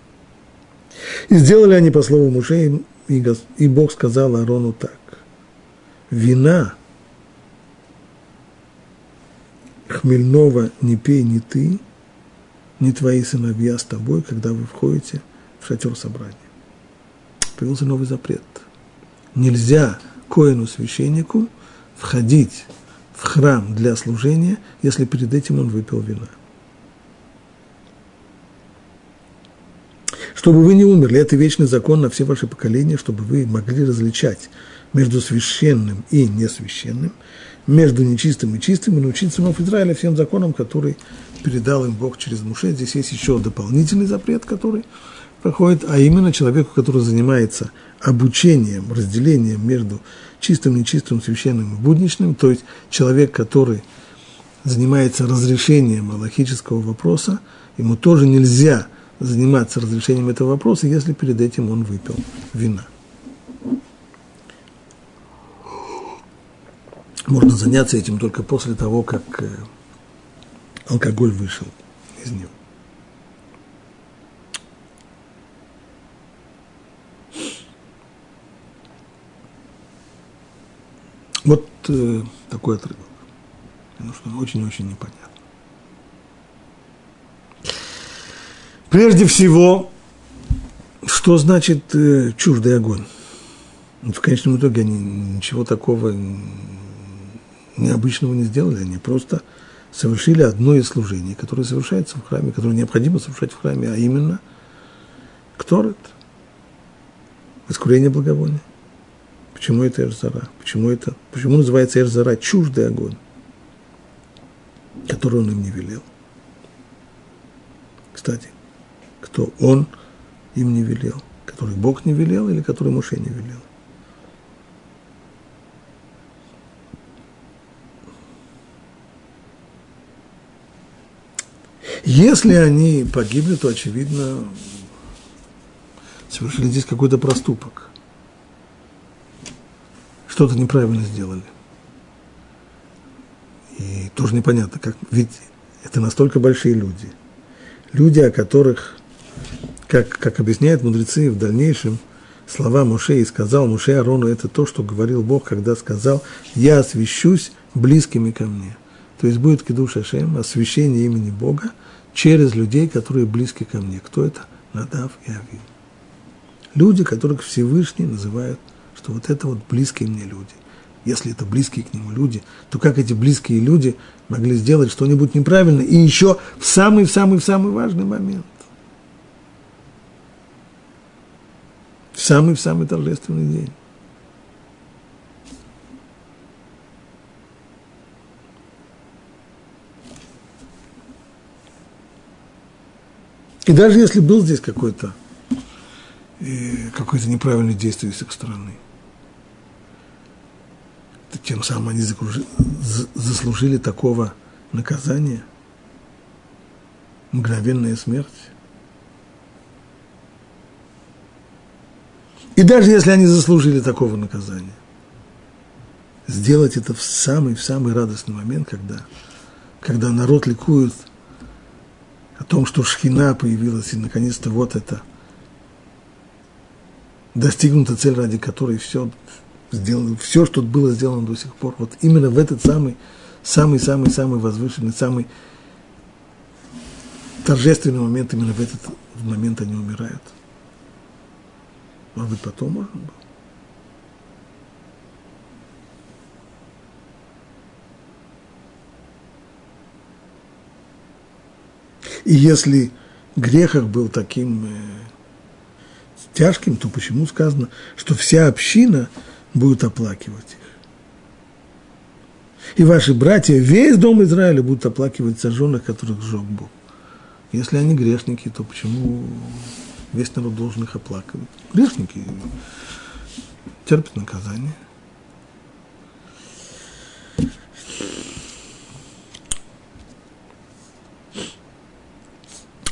И сделали они по слову мужей, и Бог сказал Аарону так. Вина хмельного не пей ни ты, ни твои сыновья с тобой, когда вы входите в шатер собрания. Появился новый запрет. Нельзя коину священнику входить в храм для служения, если перед этим он выпил вина. Чтобы вы не умерли, это вечный закон на все ваши поколения, чтобы вы могли различать между священным и несвященным, между нечистым и чистым, и научить сынов Израиля всем законам, которые передал им Бог через Муше. Здесь есть еще дополнительный запрет, который проходит, а именно человеку, который занимается обучением, разделением между чистым, нечистым, священным и будничным, то есть человек, который занимается разрешением аллахического вопроса, ему тоже нельзя заниматься разрешением этого вопроса, если перед этим он выпил вина. Можно заняться этим только после того, как э, алкоголь вышел из него. Вот э, такой отрывок. Потому что очень-очень непонятно. Прежде всего, что значит э, чуждый огонь? В конечном итоге они ничего такого необычного не сделали, они просто совершили одно из служений, которое совершается в храме, которое необходимо совершать в храме, а именно кторет, воскурение благовония. Почему это Эрзара? Почему, это, почему называется Эрзара чуждый огонь, который он им не велел? Кстати, кто он им не велел? Который Бог не велел или который Муше не велел? Если они погибли, то, очевидно, совершили здесь какой-то проступок. Что-то неправильно сделали. И тоже непонятно, как, ведь это настолько большие люди. Люди, о которых, как, как объясняют мудрецы в дальнейшем, слова Муше и сказал Муше Арону, это то, что говорил Бог, когда сказал, я освящусь близкими ко мне. То есть будет кидуш Ашем, освящение имени Бога – через людей, которые близки ко мне. Кто это? Надав и Ави. Люди, которых Всевышний называют, что вот это вот близкие мне люди. Если это близкие к нему люди, то как эти близкие люди могли сделать что-нибудь неправильно и еще в самый-самый-самый важный момент. В самый-самый торжественный день. И даже если был здесь какой-то э, какое-то неправильное действие с их стороны, то тем самым они заслужили такого наказания, мгновенная смерть. И даже если они заслужили такого наказания, сделать это в самый, в самый радостный момент, когда, когда народ ликует – о том, что шхина появилась, и наконец-то вот это достигнута цель, ради которой все сделано, все, что было сделано до сих пор, вот именно в этот самый, самый, самый, самый возвышенный, самый торжественный момент, именно в этот момент они умирают. Может быть, потом можно было. И если грех их был таким э, тяжким, то почему сказано, что вся община будет оплакивать их? И ваши братья, весь дом Израиля будут оплакивать сожженных, которых сжег Бог. Если они грешники, то почему весь народ должен их оплакивать? Грешники терпят наказание.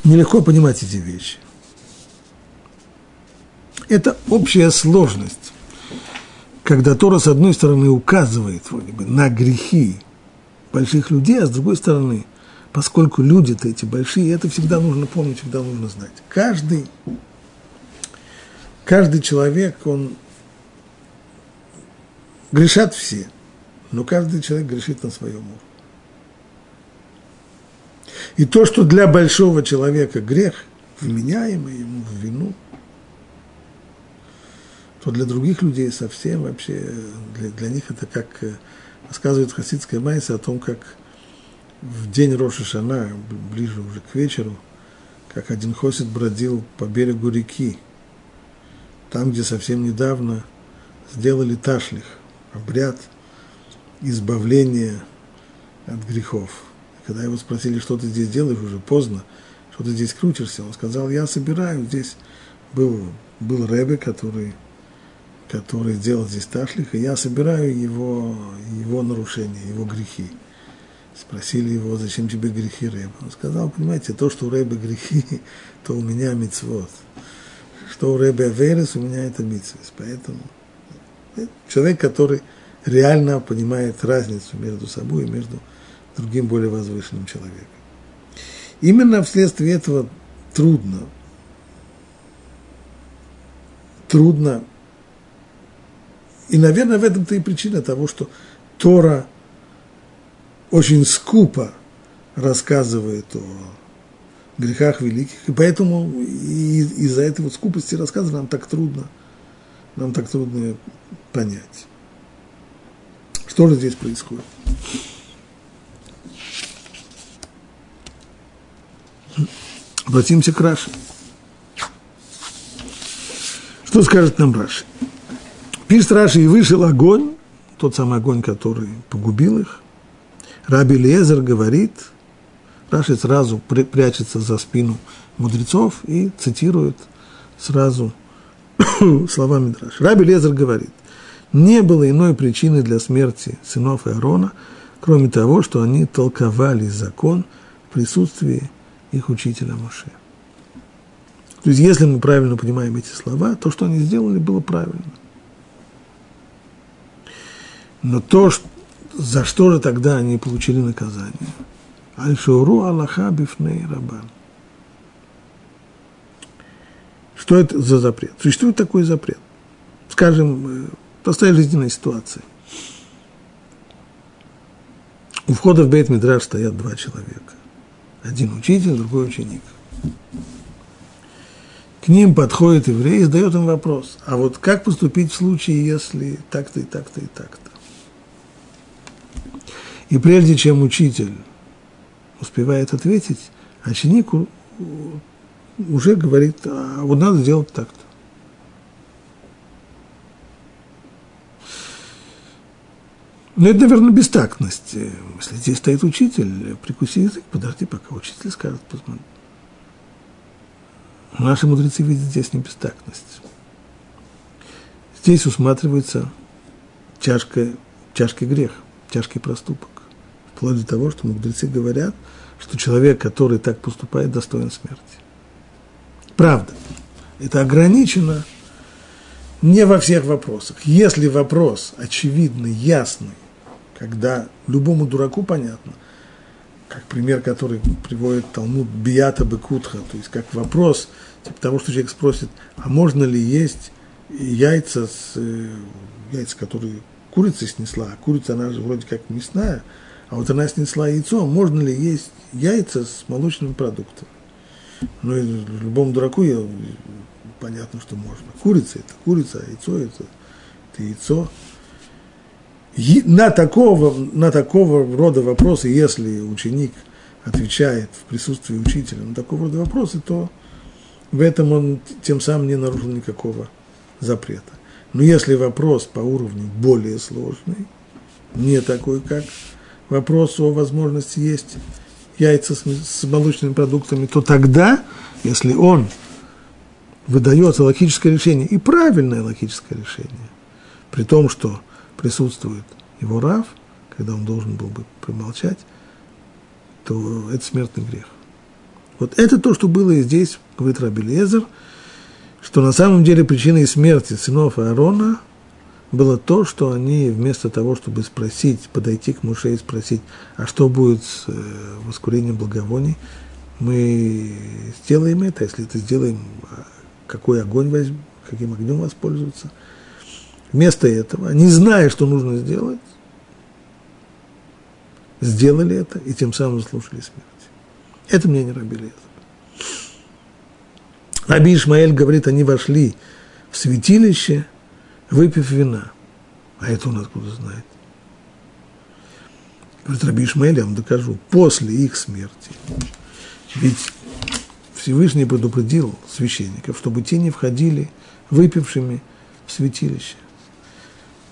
Нелегко понимать эти вещи. Это общая сложность, когда Тора, с одной стороны, указывает вроде бы, на грехи больших людей, а с другой стороны, поскольку люди-то эти большие, это всегда нужно помнить, всегда нужно знать. Каждый, каждый человек, он грешат все, но каждый человек грешит на своем уровне. И то, что для большого человека грех, вменяемый ему в вину, то для других людей совсем вообще, для, для них это как э, рассказывает хасидская майса о том, как в день Роша Шана, ближе уже к вечеру, как один хосид бродил по берегу реки, там, где совсем недавно сделали ташлих, обряд избавления от грехов – когда его спросили, что ты здесь делаешь, уже поздно, что ты здесь крутишься, он сказал, я собираю, здесь был, был Рэбе, который, который делал здесь ташлих, я собираю его, его нарушения, его грехи. Спросили его, зачем тебе грехи Рэбе? Он сказал, понимаете, то, что у Рэбе грехи, то у меня мицвод. Что у Рэбе Аверес, у меня это мицвод. Поэтому человек, который реально понимает разницу между собой и между другим более возвышенным человеком. Именно вследствие этого трудно, трудно, и, наверное, в этом-то и причина того, что Тора очень скупо рассказывает о грехах великих, и поэтому из-за этой вот скупости рассказа нам так трудно, нам так трудно понять. Что же здесь происходит? Обратимся к Раши. Что скажет нам Раши? Пишет Раши, и вышел огонь, тот самый огонь, который погубил их. Раби Лезер говорит, Раши сразу прячется за спину мудрецов и цитирует сразу словами Драши. Раби Лезер говорит, не было иной причины для смерти сынов Аарона, кроме того, что они толковали закон в присутствии их учителя Моше. То есть, если мы правильно понимаем эти слова, то, что они сделали, было правильно. Но то, за что же тогда они получили наказание? Аль-Шауру Аллаха Бифней Рабан. Что это за запрет? Существует такой запрет. Скажем, э, простая жизненная ситуация. У входа в Бейт Мидраш стоят два человека. Один учитель, другой ученик. К ним подходит еврей и задает им вопрос. А вот как поступить в случае, если так-то и так-то и так-то? И прежде чем учитель успевает ответить, ученик уже говорит, а вот надо сделать так-то. Но это, наверное, бестактность. Если здесь стоит учитель, прикуси язык, подожди, пока учитель скажет, посмотри. Наши мудрецы видят здесь не бестактность. Здесь усматривается тяжкий, тяжкий грех, тяжкий проступок. Вплоть до того, что мудрецы говорят, что человек, который так поступает, достоин смерти. Правда, это ограничено не во всех вопросах. Если вопрос очевидный, ясный, когда любому дураку понятно, как пример, который приводит Талмуд Бията Бекутха, то есть как вопрос, типа того, что человек спросит, а можно ли есть яйца, с, э, яйца, которые курица снесла, а курица, она же вроде как мясная, а вот она снесла яйцо, можно ли есть яйца с молочными продуктами? Ну, и любому дураку я, понятно, что можно. Курица – это курица, а яйцо – это, это яйцо на такого, на такого рода вопросы, если ученик отвечает в присутствии учителя на такого рода вопросы, то в этом он тем самым не нарушил никакого запрета. Но если вопрос по уровню более сложный, не такой, как вопрос о возможности есть яйца с, с молочными продуктами, то тогда, если он выдается логическое решение, и правильное логическое решение, при том, что присутствует его рав, когда он должен был бы промолчать, то это смертный грех. Вот это то, что было и здесь, говорит Раби Лезер, что на самом деле причиной смерти сынов Аарона было то, что они вместо того, чтобы спросить, подойти к Муше и спросить, а что будет с э, воскурением благовоний, мы сделаем это, если это сделаем, а какой огонь возьмем, каким огнем воспользоваться. Вместо этого, не зная, что нужно сделать, сделали это и тем самым заслужили смерть. Это мнение Раби Лезер. Раби Ишмаэль говорит, они вошли в святилище, выпив вина. А это он откуда знает? Говорит Раби Ишмаэль, я вам докажу, после их смерти. Ведь Всевышний предупредил священников, чтобы те не входили выпившими в святилище.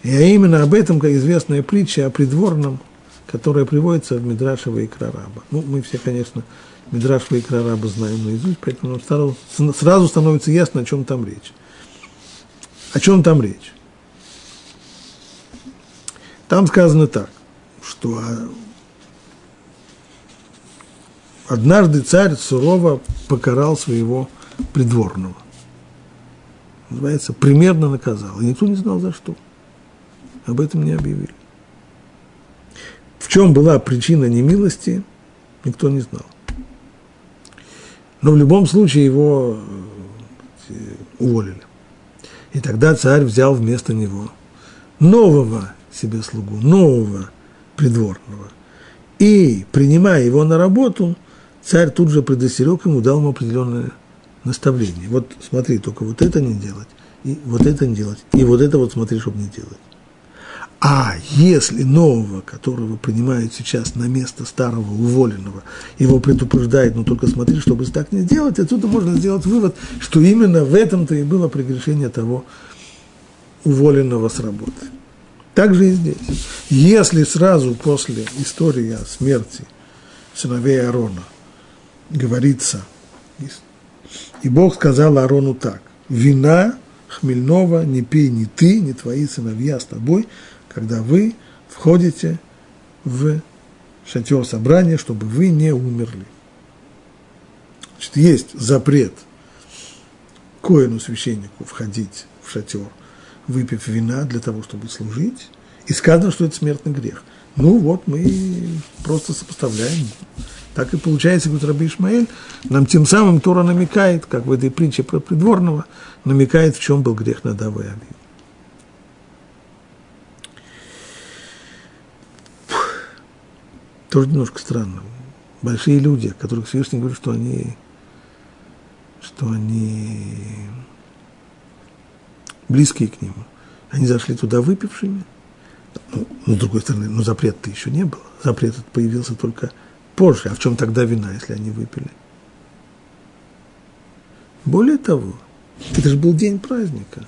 И именно об этом, как известная притча о придворном, которая приводится в Мидрашева и Крараба. Ну, мы все, конечно, Мидрашева и Крараба знаем наизусть, поэтому сразу, сразу становится ясно, о чем там речь. О чем там речь? Там сказано так, что однажды царь сурово покарал своего придворного. Называется, примерно наказал. И никто не знал за что. Об этом не объявили. В чем была причина немилости, никто не знал. Но в любом случае его э, уволили. И тогда царь взял вместо него нового себе слугу, нового придворного. И, принимая его на работу, царь тут же предостерег ему, дал ему определенное наставление. Вот смотри, только вот это не делать, и вот это не делать, и вот это вот смотри, чтобы не делать. А если нового, которого принимают сейчас на место старого уволенного, его предупреждает, но только смотри, чтобы так не делать, отсюда можно сделать вывод, что именно в этом-то и было прегрешение того уволенного с работы. Так же и здесь. Если сразу после истории о смерти сыновей Аарона говорится, и Бог сказал Аарону так, вина хмельного не пей ни ты, ни твои сыновья с тобой, когда вы входите в шатер собрания, чтобы вы не умерли. Значит, есть запрет коину священнику входить в шатер – выпив вина для того, чтобы служить, и сказано, что это смертный грех. Ну вот, мы просто сопоставляем. Так и получается, говорит Раби Ишмаэль, нам тем самым Тора намекает, как в этой притче про придворного, намекает, в чем был грех Надава и Авива. Тоже немножко странно. Большие люди, о которых Всевышний говорит, что они, что они близкие к нему, они зашли туда выпившими. Ну, с другой стороны, ну, запрет-то еще не было. Запрет появился только позже. А в чем тогда вина, если они выпили? Более того, это же был день праздника.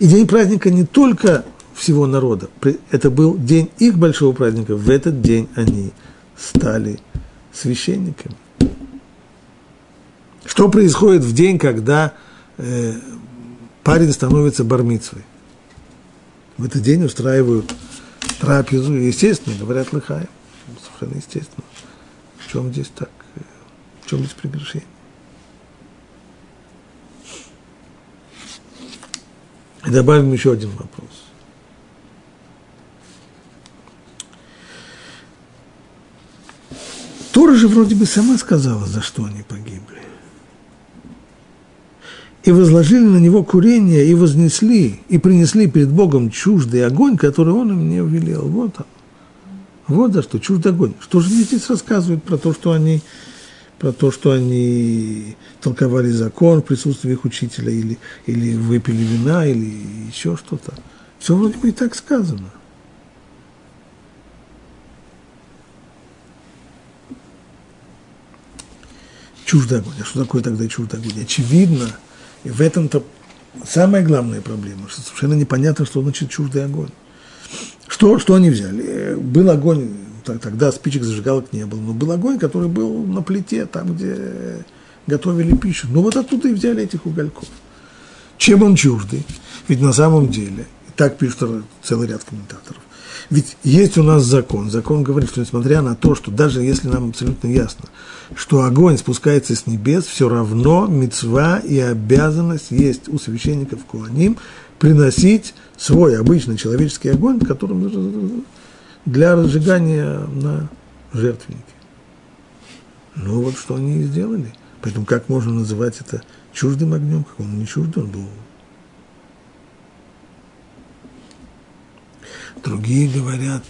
И день праздника не только всего народа, это был день их большого праздника. В этот день они стали священниками. Что происходит в день, когда э, парень становится бармицей. В этот день устраивают трапезу, естественно, говорят лыхаем. Совершенно естественно. В чем здесь так, в чем здесь прегрешение? И добавим еще один вопрос. Тора же вроде бы сама сказала, за что они погибли и возложили на него курение, и вознесли, и принесли перед Богом чуждый огонь, который он им не велел. Вот он. Вот за что, чуждый огонь. Что же здесь рассказывают про то, что они, про то, что они толковали закон в присутствии их учителя, или, или выпили вина, или еще что-то. Все вроде бы и так сказано. Чуждый огонь. А что такое тогда чуждый огонь? Очевидно, и в этом-то самая главная проблема, что совершенно непонятно, что значит чуждый огонь. Что, что они взяли? Был огонь, тогда спичек зажигалок не было, но был огонь, который был на плите, там, где готовили пищу. Ну вот оттуда и взяли этих угольков. Чем он чуждый? Ведь на самом деле, так пишет целый ряд комментаторов, ведь есть у нас закон. Закон говорит, что несмотря на то, что даже если нам абсолютно ясно, что огонь спускается с небес, все равно мецва и обязанность есть у священников Куаним приносить свой обычный человеческий огонь, которым для разжигания на жертвеннике. Ну вот что они и сделали. Поэтому как можно называть это чуждым огнем, как он не чуждый, он был Другие говорят,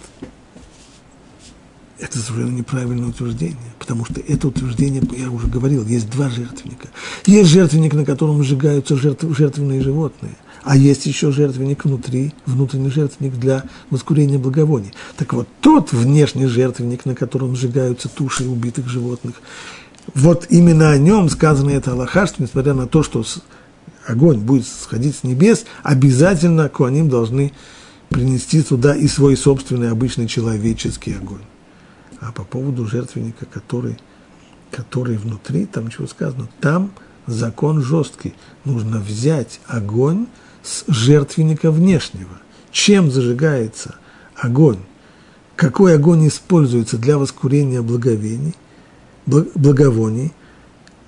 это совершенно неправильное утверждение, потому что это утверждение, я уже говорил, есть два жертвенника. Есть жертвенник, на котором сжигаются жертв, жертвенные животные, а есть еще жертвенник внутри, внутренний жертвенник для воскурения благовоний. Так вот, тот внешний жертвенник, на котором сжигаются туши убитых животных, вот именно о нем сказано это Аллаха, что несмотря на то, что огонь будет сходить с небес, обязательно куаним должны принести туда и свой собственный обычный человеческий огонь. А по поводу жертвенника, который, который внутри, там чего сказано, там закон жесткий. Нужно взять огонь с жертвенника внешнего. Чем зажигается огонь? Какой огонь используется для воскурения благовений, благовоний?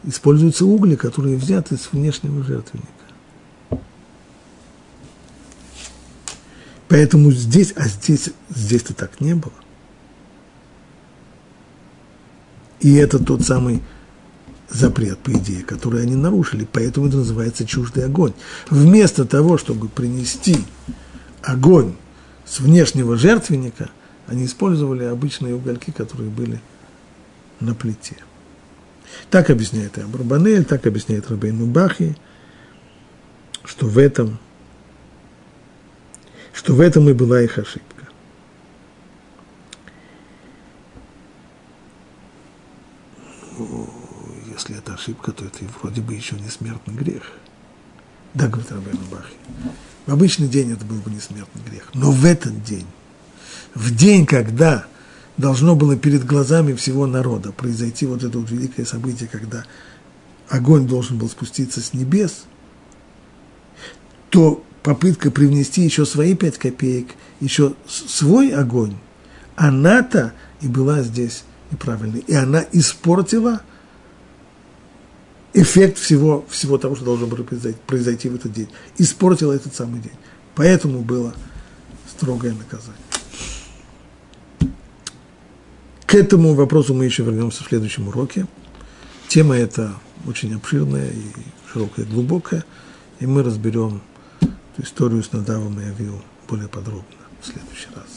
Используются угли, которые взяты с внешнего жертвенника. Поэтому здесь, а здесь, здесь-то так не было. И это тот самый запрет, по идее, который они нарушили, поэтому это называется чуждый огонь. Вместо того, чтобы принести огонь с внешнего жертвенника, они использовали обычные угольки, которые были на плите. Так объясняет Абрабанель, так объясняет Рабейну Бахи, что в этом – что в этом и была их ошибка. Ну, если это ошибка, то это вроде бы еще не смертный грех. Да, говорит Рабейн Бахи. В обычный день это был бы не смертный грех. Но в этот день, в день, когда должно было перед глазами всего народа произойти вот это вот великое событие, когда огонь должен был спуститься с небес, то попытка привнести еще свои пять копеек, еще свой огонь, она-то и была здесь неправильной. И она испортила эффект всего, всего того, что должно было произойти, в этот день. Испортила этот самый день. Поэтому было строгое наказание. К этому вопросу мы еще вернемся в следующем уроке. Тема эта очень обширная и широкая, глубокая, и мы разберем историю с Надавом и Авил более подробно в следующий раз.